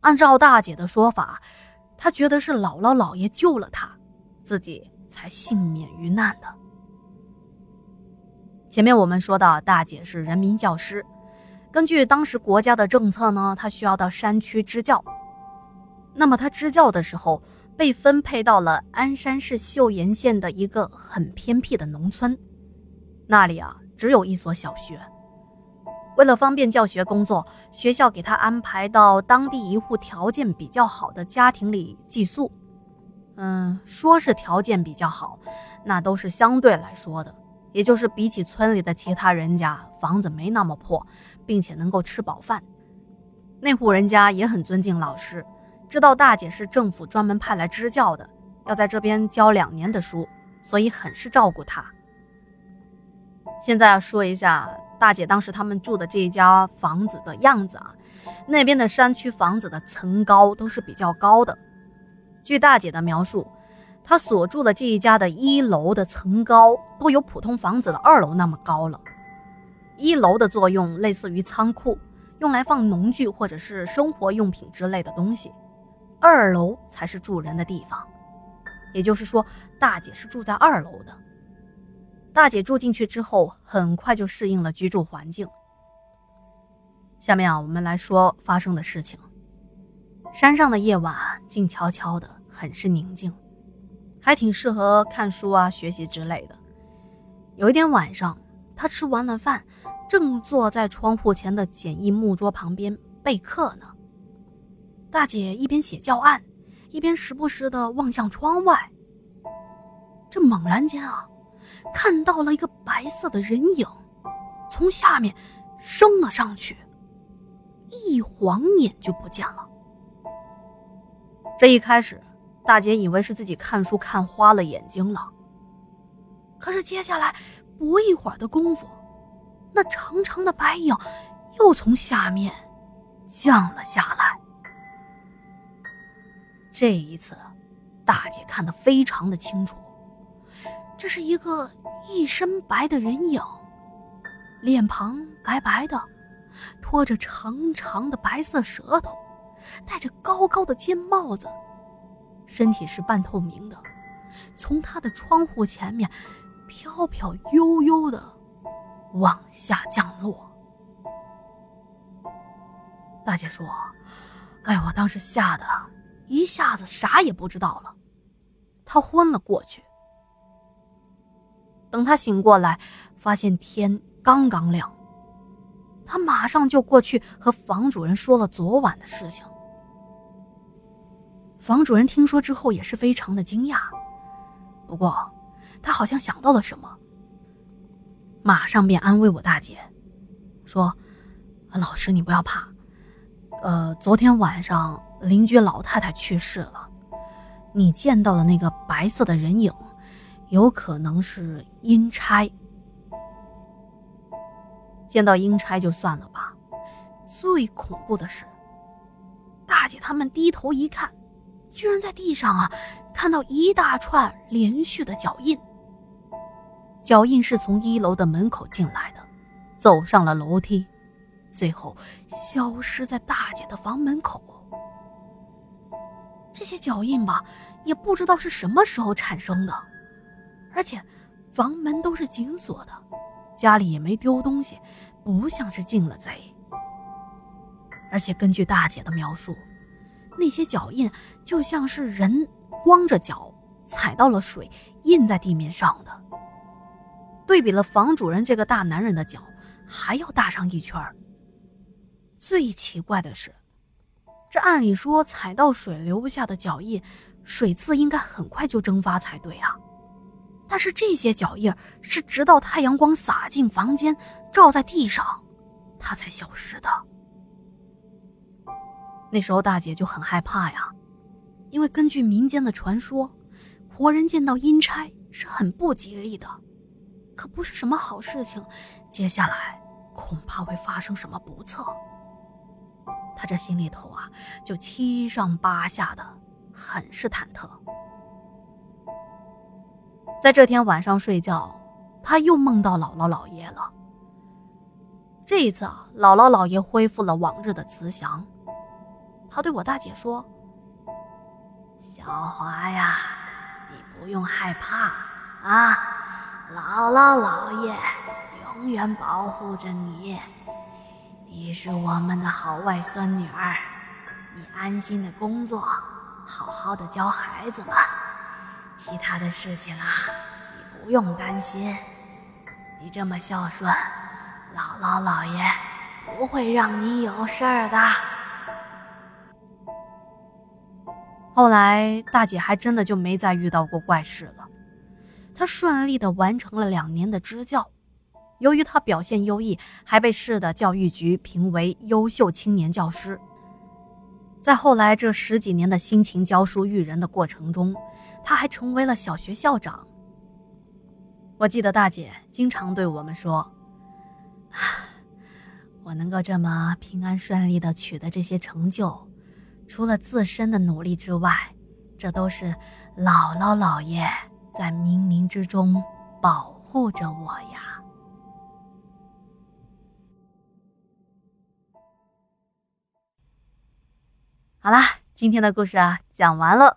按照大姐的说法，她觉得是姥姥姥爷救了她，自己才幸免于难的。前面我们说到，大姐是人民教师，根据当时国家的政策呢，她需要到山区支教。那么她支教的时候，被分配到了鞍山市岫岩县的一个很偏僻的农村，那里啊只有一所小学。为了方便教学工作，学校给他安排到当地一户条件比较好的家庭里寄宿。嗯，说是条件比较好，那都是相对来说的，也就是比起村里的其他人家，房子没那么破，并且能够吃饱饭。那户人家也很尊敬老师，知道大姐是政府专门派来支教的，要在这边教两年的书，所以很是照顾她。现在要说一下。大姐当时他们住的这一家房子的样子啊，那边的山区房子的层高都是比较高的。据大姐的描述，她所住的这一家的一楼的层高都有普通房子的二楼那么高了。一楼的作用类似于仓库，用来放农具或者是生活用品之类的东西，二楼才是住人的地方。也就是说，大姐是住在二楼的。大姐住进去之后，很快就适应了居住环境。下面啊，我们来说发生的事情。山上的夜晚静悄悄的，很是宁静，还挺适合看书啊、学习之类的。有一天晚上，她吃完了饭，正坐在窗户前的简易木桌旁边备课呢。大姐一边写教案，一边时不时的望向窗外。这猛然间啊！看到了一个白色的人影，从下面升了上去，一晃眼就不见了。这一开始，大姐以为是自己看书看花了眼睛了。可是接下来不一会儿的功夫，那长长的白影又从下面降了下来。这一次，大姐看得非常的清楚。这是一个一身白的人影，脸庞白白的，拖着长长的白色舌头，戴着高高的尖帽子，身体是半透明的，从他的窗户前面飘飘悠悠的往下降落。大姐说：“哎，我当时吓得一下子啥也不知道了，他昏了过去。”等他醒过来，发现天刚刚亮，他马上就过去和房主人说了昨晚的事情。房主人听说之后也是非常的惊讶，不过他好像想到了什么，马上便安慰我大姐，说：“老师你不要怕，呃，昨天晚上邻居老太太去世了，你见到的那个白色的人影。”有可能是阴差，见到阴差就算了吧。最恐怖的是，大姐他们低头一看，居然在地上啊看到一大串连续的脚印。脚印是从一楼的门口进来的，走上了楼梯，最后消失在大姐的房门口。这些脚印吧，也不知道是什么时候产生的。而且，房门都是紧锁的，家里也没丢东西，不像是进了贼。而且根据大姐的描述，那些脚印就像是人光着脚踩到了水，印在地面上的。对比了房主人这个大男人的脚，还要大上一圈最奇怪的是，这按理说踩到水留下的脚印，水渍应该很快就蒸发才对啊。但是这些脚印是直到太阳光洒进房间，照在地上，它才消失的。那时候大姐就很害怕呀，因为根据民间的传说，活人见到阴差是很不吉利的，可不是什么好事情。接下来恐怕会发生什么不测。她这心里头啊，就七上八下的，很是忐忑。在这天晚上睡觉，他又梦到姥姥姥爷了。这一次啊，姥姥姥爷恢复了往日的慈祥。他对我大姐说：“小华呀，你不用害怕啊，姥姥姥爷永远保护着你。你是我们的好外孙女儿，你安心的工作，好好的教孩子们，其他的事情啊，你不用担心。你这么孝顺，姥姥姥爷不会让你有事儿的。”后来，大姐还真的就没再遇到过怪事了。她顺利的完成了两年的支教，由于她表现优异，还被市的教育局评为优秀青年教师。在后来这十几年的辛勤教书育人的过程中，他还成为了小学校长。我记得大姐经常对我们说：“ 我能够这么平安顺利的取得这些成就。”除了自身的努力之外，这都是姥姥姥爷在冥冥之中保护着我呀。好啦，今天的故事啊讲完了。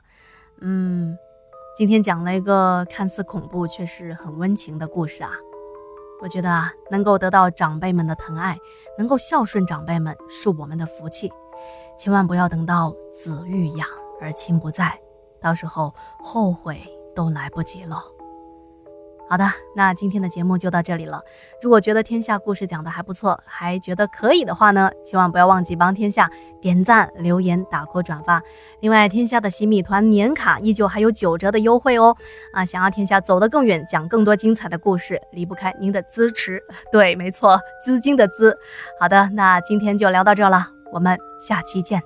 嗯，今天讲了一个看似恐怖却是很温情的故事啊。我觉得啊，能够得到长辈们的疼爱，能够孝顺长辈们，是我们的福气。千万不要等到子欲养而亲不在，到时候后悔都来不及了。好的，那今天的节目就到这里了。如果觉得天下故事讲的还不错，还觉得可以的话呢，千万不要忘记帮天下点赞、留言、打 call、转发。另外，天下的洗米团年卡依旧还有九折的优惠哦。啊，想要天下走得更远，讲更多精彩的故事，离不开您的支持。对，没错，资金的资。好的，那今天就聊到这了。我们下期见。